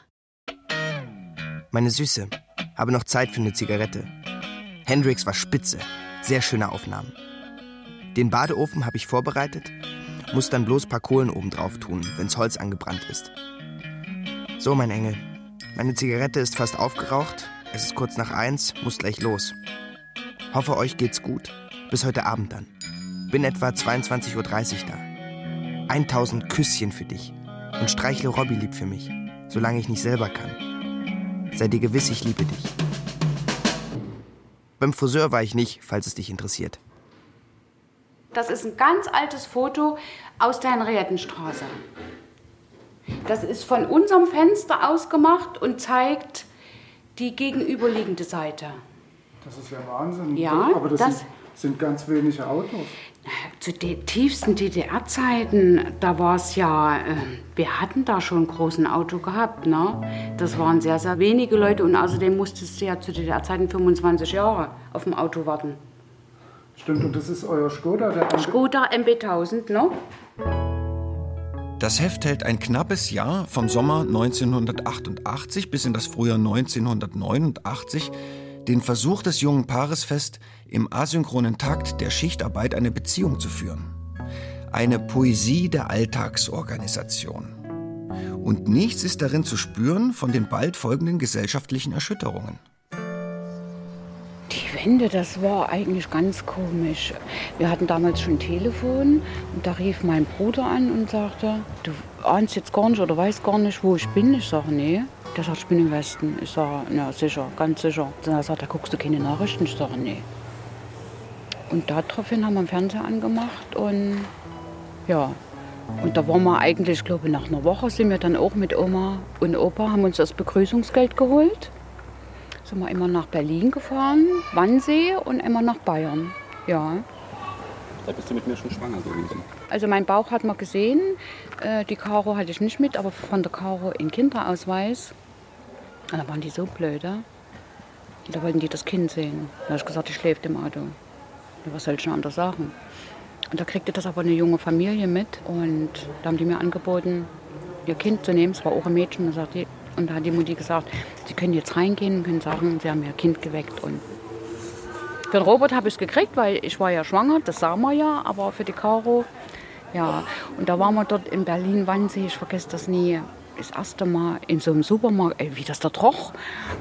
Meine Süße, habe noch Zeit für eine Zigarette. Hendrix war spitze, sehr schöne Aufnahmen. Den Badeofen habe ich vorbereitet, muss dann bloß paar Kohlen oben drauf tun, wenn's Holz angebrannt ist. So, mein Engel, meine Zigarette ist fast aufgeraucht, es ist kurz nach eins, muss gleich los. Hoffe, euch geht's gut. Bis heute Abend dann. Bin etwa 22.30 Uhr da. 1000 Küsschen für dich. Und streichle Robby lieb für mich, solange ich nicht selber kann. Sei dir gewiss, ich liebe dich. Beim Friseur war ich nicht, falls es dich interessiert. Das ist ein ganz altes Foto aus der Henriettenstraße. Das ist von unserem Fenster aus gemacht und zeigt die gegenüberliegende Seite. Das ist ja Wahnsinn. Ja, aber das, das- sind, sind ganz wenige Autos. Zu den tiefsten DDR-Zeiten, da war es ja, äh, wir hatten da schon einen großen Auto gehabt, ne? Das waren sehr, sehr wenige Leute und außerdem musstest du ja zu DDR-Zeiten 25 Jahre auf dem Auto warten. Stimmt, und das ist euer Skoda, der Skoda MB1000, ne? Das Heft hält ein knappes Jahr vom Sommer 1988 bis in das Frühjahr 1989 den Versuch des jungen Paares fest, im asynchronen Takt der Schichtarbeit eine Beziehung zu führen. Eine Poesie der Alltagsorganisation. Und nichts ist darin zu spüren von den bald folgenden gesellschaftlichen Erschütterungen. Die Wende, das war eigentlich ganz komisch. Wir hatten damals schon ein Telefon und da rief mein Bruder an und sagte, du ahnst jetzt gar nicht oder weißt gar nicht, wo ich bin. Ich sage, nee. Der sagt, ich bin im Westen. Ich sage, na sicher, ganz sicher. Dann sagt er, guckst du keine Nachrichten? Ich sage, nee. Und daraufhin haben wir den Fernseher angemacht und ja. Und da waren wir eigentlich, ich glaube nach einer Woche sind wir dann auch mit Oma und Opa, haben uns das Begrüßungsgeld geholt sind wir immer nach Berlin gefahren, Wannsee und immer nach Bayern. Ja. Da bist du mit mir schon schwanger gewesen. Also mein Bauch hat man gesehen, äh, die Caro hatte ich nicht mit, aber von der Caro in Kinderausweis. Und da waren die so blöde. Da wollten die das Kind sehen. Da habe ich gesagt, ich schläft im Auto. Ja, Was soll ich denn anders sagen? Und da kriegte das aber eine junge Familie mit und da haben die mir angeboten, ihr Kind zu nehmen. Es war auch ein Mädchen. Und, sagt die, und da hat die Mutti gesagt, sie können jetzt reingehen und können sagen, sie haben ihr Kind geweckt. Und für den Robert habe ich es gekriegt, weil ich war ja schwanger, das sah man ja, aber für die Caro, ja. Und da waren wir dort in Berlin-Wannsee, ich vergesse das nie, das erste Mal in so einem Supermarkt, ey, wie das da roch.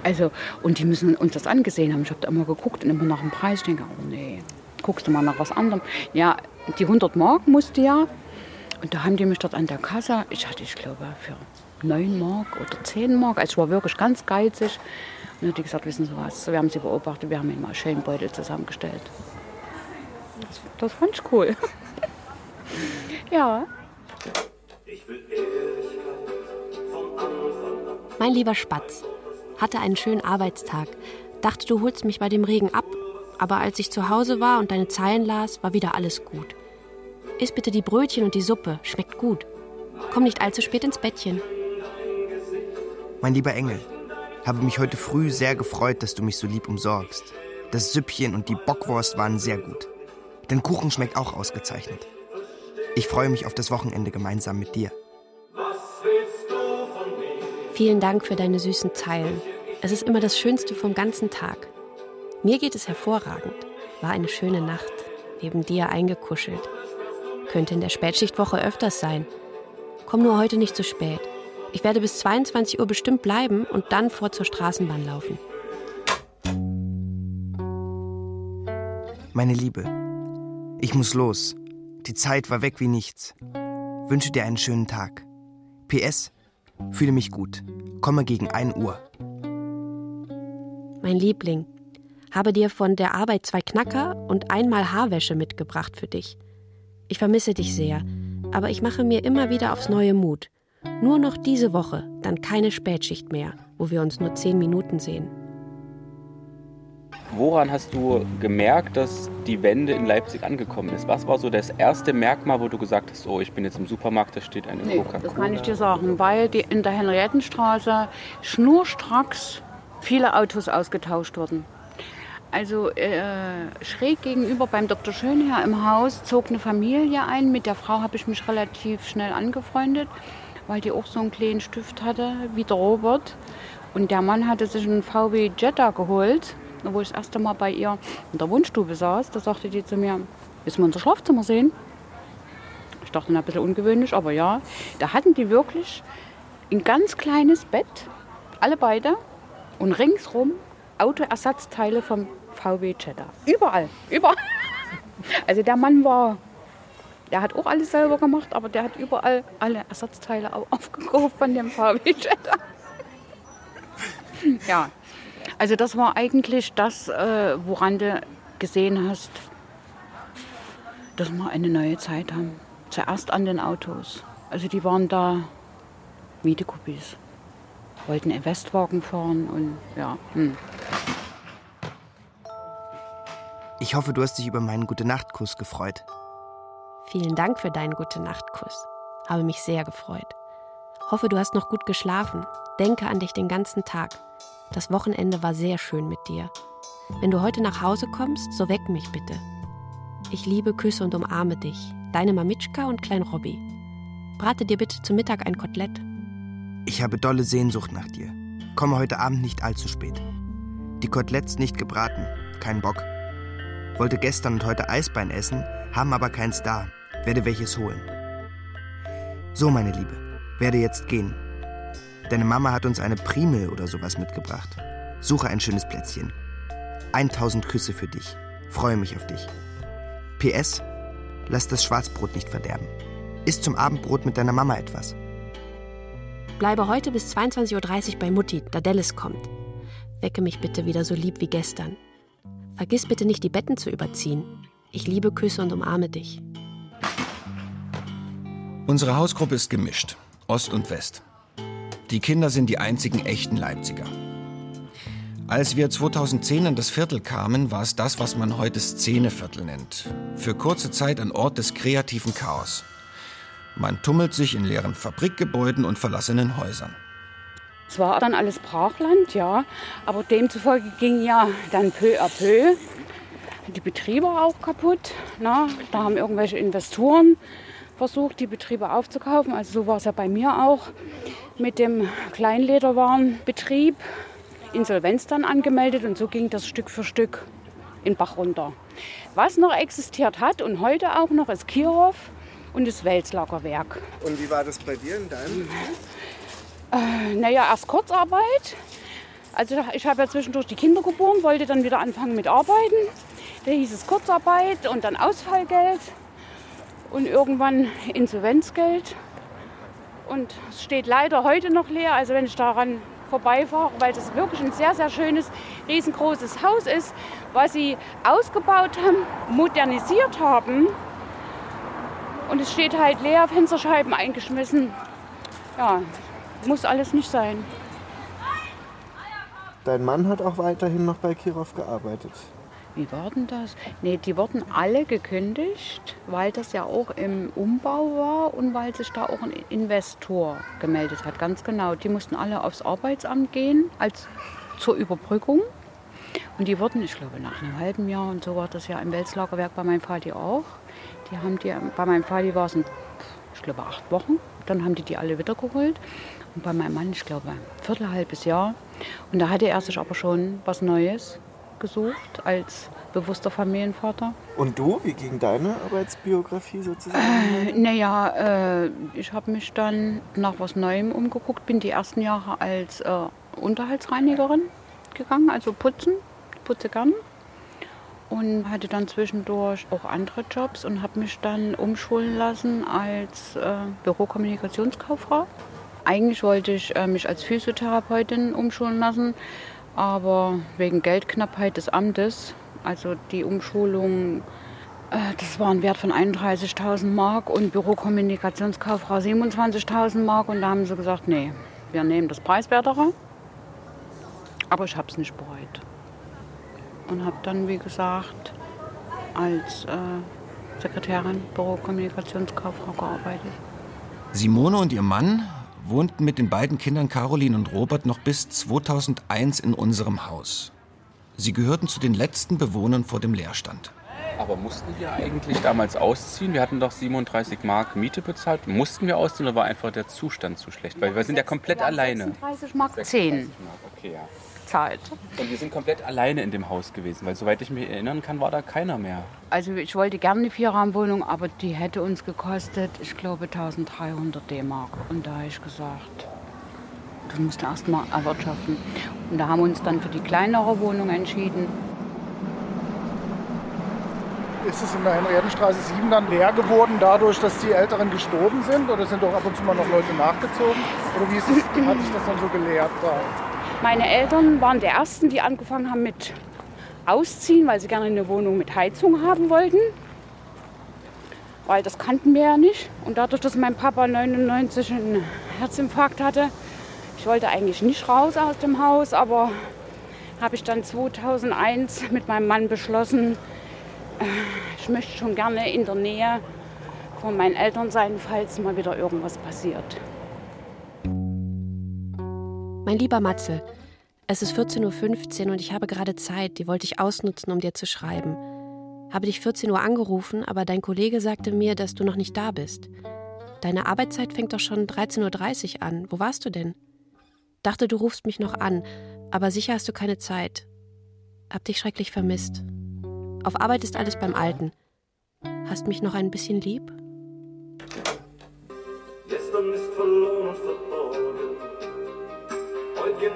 Also, und die müssen uns das angesehen haben. Ich habe da immer geguckt und immer nach dem Preis. Ich denke, oh nee, guckst du mal nach was anderem. Ja, die 100 Mark musste ja. Und da haben die mich dort an der Kasse, ich hatte, ich glaube, für 9 Mark oder 10 Mark. Also ich war wirklich ganz geizig. Und hat die gesagt, wissen Sie was, wir haben Sie beobachtet, wir haben Ihnen mal einen schönen Beutel zusammengestellt. Das, das fand ich cool. <laughs> ja. Mein lieber Spatz, hatte einen schönen Arbeitstag. Dachte, du holst mich bei dem Regen ab. Aber als ich zu Hause war und deine Zeilen las, war wieder alles gut. Iss bitte die Brötchen und die Suppe, schmeckt gut. Komm nicht allzu spät ins Bettchen. Mein lieber Engel, habe mich heute früh sehr gefreut, dass du mich so lieb umsorgst. Das Süppchen und die Bockwurst waren sehr gut. Dein Kuchen schmeckt auch ausgezeichnet. Ich freue mich auf das Wochenende gemeinsam mit dir. Vielen Dank für deine süßen Zeilen. Es ist immer das Schönste vom ganzen Tag. Mir geht es hervorragend. War eine schöne Nacht. neben dir eingekuschelt. Könnte in der Spätschichtwoche öfters sein. Komm nur heute nicht zu spät. Ich werde bis 22 Uhr bestimmt bleiben und dann vor zur Straßenbahn laufen. Meine Liebe, ich muss los. Die Zeit war weg wie nichts. Wünsche dir einen schönen Tag. PS, fühle mich gut. Komme gegen 1 Uhr. Mein Liebling, habe dir von der Arbeit zwei Knacker und einmal Haarwäsche mitgebracht für dich. Ich vermisse dich sehr, aber ich mache mir immer wieder aufs neue Mut. Nur noch diese Woche, dann keine Spätschicht mehr, wo wir uns nur zehn Minuten sehen. Woran hast du gemerkt, dass die Wende in Leipzig angekommen ist? Was war so das erste Merkmal, wo du gesagt hast, oh, ich bin jetzt im Supermarkt, da steht eine Nee, Coca-Cola? das kann ich dir sagen, weil die in der Henriettenstraße schnurstracks viele Autos ausgetauscht wurden. Also äh, schräg gegenüber beim Dr. Schönherr im Haus zog eine Familie ein. Mit der Frau habe ich mich relativ schnell angefreundet, weil die auch so einen kleinen Stift hatte, wie der Robert. Und der Mann hatte sich einen VW Jetta geholt. Wo ich das erste Mal bei ihr in der Wohnstube saß, da sagte die zu mir, willst du unser Schlafzimmer sehen? Ich dachte, ein bisschen ungewöhnlich, aber ja. Da hatten die wirklich ein ganz kleines Bett, alle beide, und ringsrum Autoersatzteile vom VW Jetta. Überall, überall. <laughs> Also der Mann war, der hat auch alles selber gemacht, aber der hat überall alle Ersatzteile au- <laughs> aufgekauft von dem VW Jetta. <laughs> Ja, also das war eigentlich das, äh, woran du gesehen hast, dass wir eine neue Zeit haben. Zuerst an den Autos. Also die waren da Mietekupis. Wollten einen Westwagen fahren und ja. Hm. Ich hoffe, du hast dich über meinen Gute-Nacht-Kuss gefreut. Vielen Dank für deinen Gute-Nacht-Kuss. Habe mich sehr gefreut. Hoffe, du hast noch gut geschlafen. Denke an dich den ganzen Tag. Das Wochenende war sehr schön mit dir. Wenn du heute nach Hause kommst, so weck mich bitte. Ich liebe, küsse und umarme dich. Deine Mamitschka und Klein Robby. Brate dir bitte zu Mittag ein Kotelett. Ich habe dolle Sehnsucht nach dir. Komme heute Abend nicht allzu spät. Die Koteletts nicht gebraten, kein Bock. Wollte gestern und heute Eisbein essen, haben aber keins da. Werde welches holen. So, meine Liebe, werde jetzt gehen. Deine Mama hat uns eine Primel oder sowas mitgebracht. Suche ein schönes Plätzchen. 1000 Küsse für dich. Freue mich auf dich. PS, lass das Schwarzbrot nicht verderben. Iss zum Abendbrot mit deiner Mama etwas. Bleibe heute bis 22.30 Uhr bei Mutti, da Dallas kommt. Wecke mich bitte wieder so lieb wie gestern. Vergiss bitte nicht, die Betten zu überziehen. Ich liebe, küsse und umarme dich. Unsere Hausgruppe ist gemischt, Ost und West. Die Kinder sind die einzigen echten Leipziger. Als wir 2010 in das Viertel kamen, war es das, was man heute Szeneviertel nennt. Für kurze Zeit ein Ort des kreativen Chaos. Man tummelt sich in leeren Fabrikgebäuden und verlassenen Häusern. Es war dann alles Brachland, ja, aber demzufolge ging ja dann peu à peu die Betriebe auch kaputt. Na, da haben irgendwelche Investoren versucht, die Betriebe aufzukaufen. Also so war es ja bei mir auch mit dem Kleinlederwarenbetrieb. Insolvenz dann angemeldet und so ging das Stück für Stück in Bach runter. Was noch existiert hat und heute auch noch ist Kirov und das Welslagerwerk. Und wie war das bei dir in deinem? Naja, erst Kurzarbeit. Also ich habe ja zwischendurch die Kinder geboren, wollte dann wieder anfangen mit Arbeiten. Da hieß es Kurzarbeit und dann Ausfallgeld und irgendwann Insolvenzgeld. Und es steht leider heute noch leer. Also wenn ich daran vorbeifahre, weil das wirklich ein sehr, sehr schönes, riesengroßes Haus ist, was sie ausgebaut haben, modernisiert haben. Und es steht halt leer, Fensterscheiben eingeschmissen. Ja, muss alles nicht sein. Dein Mann hat auch weiterhin noch bei Kirov gearbeitet. Wie war denn das? Nee, die wurden alle gekündigt, weil das ja auch im Umbau war und weil sich da auch ein Investor gemeldet hat. Ganz genau. Die mussten alle aufs Arbeitsamt gehen als zur Überbrückung. Und die wurden, ich glaube, nach einem halben Jahr und so war das ja im Welslagerwerk bei meinem Vati auch. Die haben die, bei meinem Vati war es, ein, ich glaube, acht Wochen. Dann haben die die alle wiedergeholt. Und bei meinem Mann, ich glaube, ein Viertel, halbes Jahr. Und da hatte er sich aber schon was Neues gesucht als selbstbewusster Familienvater. Und du, wie ging deine Arbeitsbiografie sozusagen? Äh, naja, äh, ich habe mich dann nach was Neuem umgeguckt, bin die ersten Jahre als äh, Unterhaltsreinigerin gegangen, also putzen, putze gern. Und hatte dann zwischendurch auch andere Jobs und habe mich dann umschulen lassen als äh, Bürokommunikationskauffrau. Eigentlich wollte ich äh, mich als Physiotherapeutin umschulen lassen, aber wegen Geldknappheit des Amtes, also die Umschulung, äh, das war ein Wert von 31.000 Mark und Bürokommunikationskauffrau 27.000 Mark und da haben sie gesagt, nee, wir nehmen das Preiswertere. Aber ich habe es nicht bereut. Und habe dann, wie gesagt, als äh, Sekretärin Bürokommunikationskauffrau gearbeitet. Simone und ihr Mann wohnten mit den beiden Kindern Caroline und Robert noch bis 2001 in unserem Haus. Sie gehörten zu den letzten Bewohnern vor dem Leerstand. Aber mussten wir eigentlich damals ausziehen? Wir hatten doch 37 Mark Miete bezahlt. Mussten wir ausziehen oder war einfach der Zustand zu schlecht? Weil wir sind ja komplett alleine. 36 Mark 10 36 Mark, okay, ja. Zahlt. Und wir sind komplett alleine in dem Haus gewesen, weil soweit ich mich erinnern kann, war da keiner mehr. Also ich wollte gerne eine Vierraumwohnung, aber die hätte uns gekostet, ich glaube, 1300 D-Mark. Und da habe ich gesagt, das musst du erst mal erwirtschaften. Und da haben wir uns dann für die kleinere Wohnung entschieden. Ist es in der Henriettenstraße 7 dann leer geworden, dadurch, dass die Älteren gestorben sind? Oder sind doch ab und zu mal noch Leute nachgezogen? Oder wie ist es, hat sich das dann so geleert da? Meine Eltern waren die Ersten, die angefangen haben mit Ausziehen, weil sie gerne eine Wohnung mit Heizung haben wollten. Weil das kannten wir ja nicht. Und dadurch, dass mein Papa 99 einen Herzinfarkt hatte, ich wollte eigentlich nicht raus aus dem Haus, aber habe ich dann 2001 mit meinem Mann beschlossen, äh, ich möchte schon gerne in der Nähe von meinen Eltern sein, falls mal wieder irgendwas passiert. Mein lieber Matzel, es ist 14.15 Uhr und ich habe gerade Zeit, die wollte ich ausnutzen, um dir zu schreiben. Habe dich 14 Uhr angerufen, aber dein Kollege sagte mir, dass du noch nicht da bist. Deine Arbeitszeit fängt doch schon 13.30 Uhr an. Wo warst du denn? Dachte, du rufst mich noch an, aber sicher hast du keine Zeit. Hab dich schrecklich vermisst. Auf Arbeit ist alles beim Alten. Hast mich noch ein bisschen lieb? Gestern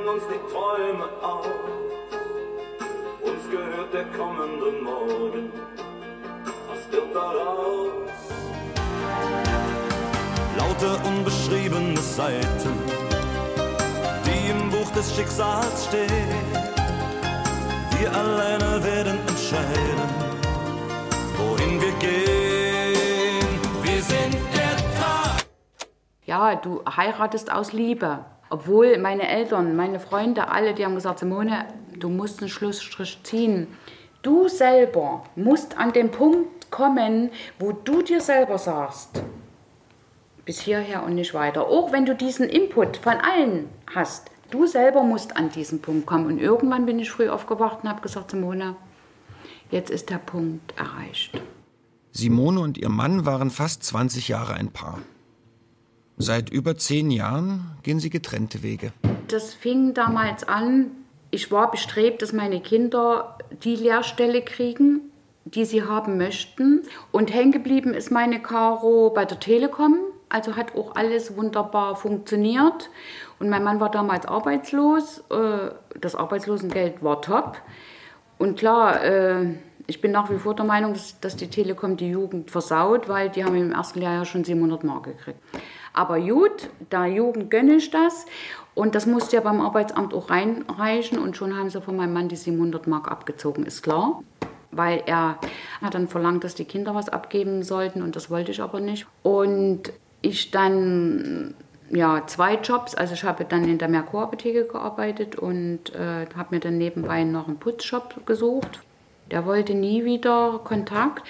uns die Träume aus. Uns gehört der kommende Morgen. Was wird daraus? Laute unbeschriebene Seiten, die im Buch des Schicksals stehen. Wir alleine werden entscheiden, wohin wir gehen. Wir sind der Tag. Ja, du heiratest aus Liebe. Obwohl meine Eltern, meine Freunde, alle, die haben gesagt, Simone, du musst einen Schlussstrich ziehen. Du selber musst an den Punkt kommen, wo du dir selber sagst, bis hierher und nicht weiter. Auch wenn du diesen Input von allen hast, du selber musst an diesen Punkt kommen. Und irgendwann bin ich früh aufgewacht und habe gesagt, Simone, jetzt ist der Punkt erreicht. Simone und ihr Mann waren fast 20 Jahre ein Paar. Seit über zehn Jahren gehen sie getrennte Wege. Das fing damals an, ich war bestrebt, dass meine Kinder die Lehrstelle kriegen, die sie haben möchten. Und hängen geblieben ist meine Caro bei der Telekom. Also hat auch alles wunderbar funktioniert. Und mein Mann war damals arbeitslos. Äh, Das Arbeitslosengeld war top. Und klar, äh, ich bin nach wie vor der Meinung, dass, die Telekom die Jugend versaut, weil die haben im ersten Lehrjahr schon 700 Mark gekriegt. Aber gut, der Jugend gönne ich das. Und das musste ja beim Arbeitsamt auch reinreichen. Und schon haben sie von meinem Mann die 700 Mark abgezogen, ist klar. Weil er hat dann verlangt, dass die Kinder was abgeben sollten. Und das wollte ich aber nicht. Und ich dann ja, zwei Jobs. Also ich habe dann in der Merkur-Apotheke gearbeitet und äh, habe mir dann nebenbei noch einen Putzjob gesucht. Der wollte nie wieder Kontakt.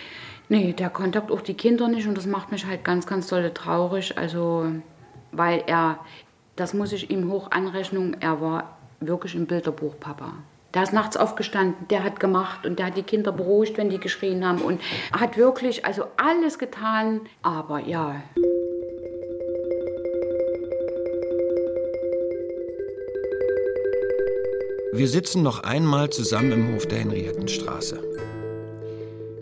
Nee, der Kontakt auch die Kinder nicht und das macht mich halt ganz, ganz dolle traurig. Also, weil er, das muss ich ihm hoch anrechnen, er war wirklich ein Bilderbuch Papa. Der ist nachts aufgestanden, der hat gemacht und der hat die Kinder beruhigt, wenn die geschrien haben und hat wirklich also alles getan. Aber ja, Wir sitzen noch einmal zusammen im Hof der Henriettenstraße.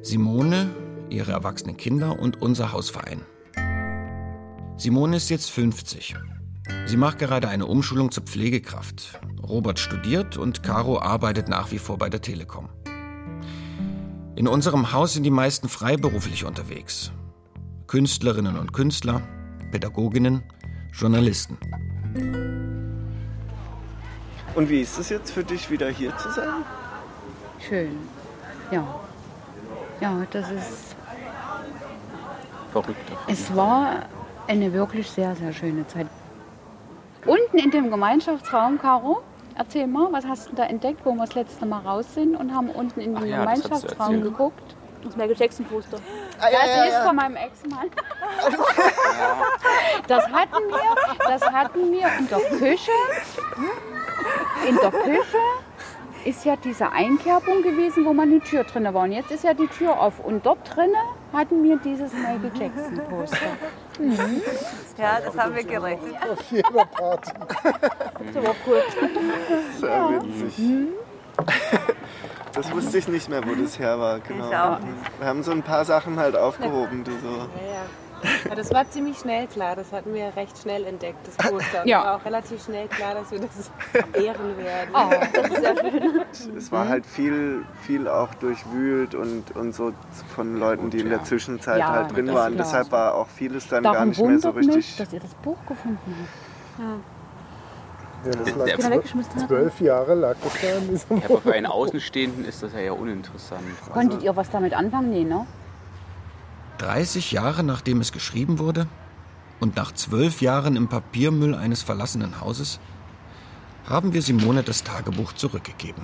Simone, ihre erwachsenen Kinder und unser Hausverein. Simone ist jetzt 50. Sie macht gerade eine Umschulung zur Pflegekraft. Robert studiert und Caro arbeitet nach wie vor bei der Telekom. In unserem Haus sind die meisten freiberuflich unterwegs. Künstlerinnen und Künstler, Pädagoginnen, Journalisten. Und wie ist es jetzt für dich, wieder hier zu sein? Schön. Ja. Ja, das ist. Verrückt. Es war eine wirklich sehr, sehr schöne Zeit. Unten in dem Gemeinschaftsraum, Caro, erzähl mal, was hast du da entdeckt, wo wir das letzte Mal raus sind und haben unten in den ja, Gemeinschaftsraum geguckt? Das Michael Jackson Poster. Das ist von meinem Ex-Mann. <laughs> Das hatten wir, das hatten wir in der Küche. In der Küche ist ja diese Einkerbung gewesen, wo man die Tür drinne war. Und jetzt ist ja die Tür auf. Und dort drinnen hatten wir dieses Michael Jackson Poster. <laughs> Ja, das haben wir gerechnet. Auf jeder Party. Das war cool. Sehr witzig. Das wusste ich nicht mehr, wo das her war. Genau. Ich auch Wir haben so ein paar Sachen halt aufgehoben, die so. Ja, ja. Das war ziemlich schnell klar, das hatten wir recht schnell entdeckt, das Poster. Und Ja. war auch relativ schnell klar, dass wir das <laughs> ehren werden. Oh, das ist schön. Es war halt viel, viel auch durchwühlt und, und so von Leuten, die in der Zwischenzeit Ja, halt drin waren. Deshalb war auch vieles dann gar Darum nicht mehr so wundert mich, richtig. dass ihr das Buch gefunden habt. Ja, das der- zwölf, zwölf Jahre lag das da in diesem Ja, aber für einen Außenstehenden ist das ja eher uninteressant. Konntet ihr was damit anfangen? Nee, ne? 30 Jahre nachdem es geschrieben wurde und nach zwölf Jahren im Papiermüll eines verlassenen Hauses haben wir Simone das Tagebuch zurückgegeben.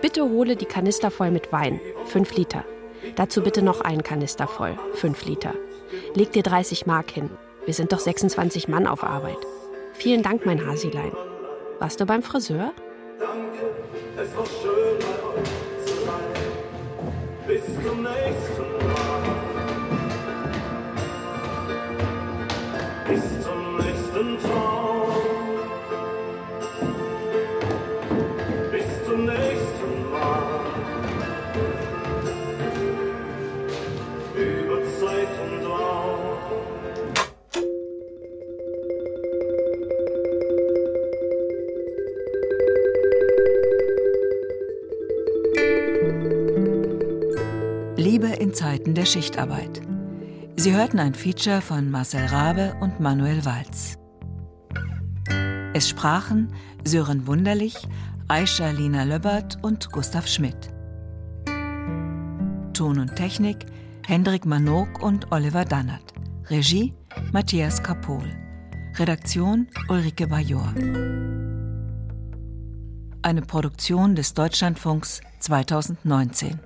Bitte hole die Kanister voll mit Wein, 5 Liter. Dazu bitte noch einen Kanister voll, 5 Liter. Leg dir 30 Mark hin. Wir sind doch 26 Mann auf Arbeit. Vielen Dank, mein Hasilein. Warst du beim Friseur? Danke, es war schön bei euch zu sein. Bis zum nächsten Mal. Liebe in Zeiten der Schichtarbeit. Sie hörten ein Feature von Marcel Rabe und Manuel Walz. Es sprachen Sören Wunderlich, Aisha Lina Löbbert und Gustav Schmidt. Ton und Technik Hendrik Manok und Oliver Dannert. Regie Matthias Kapohl. Redaktion Ulrike Bajor. Eine Produktion des Deutschlandfunks 2019.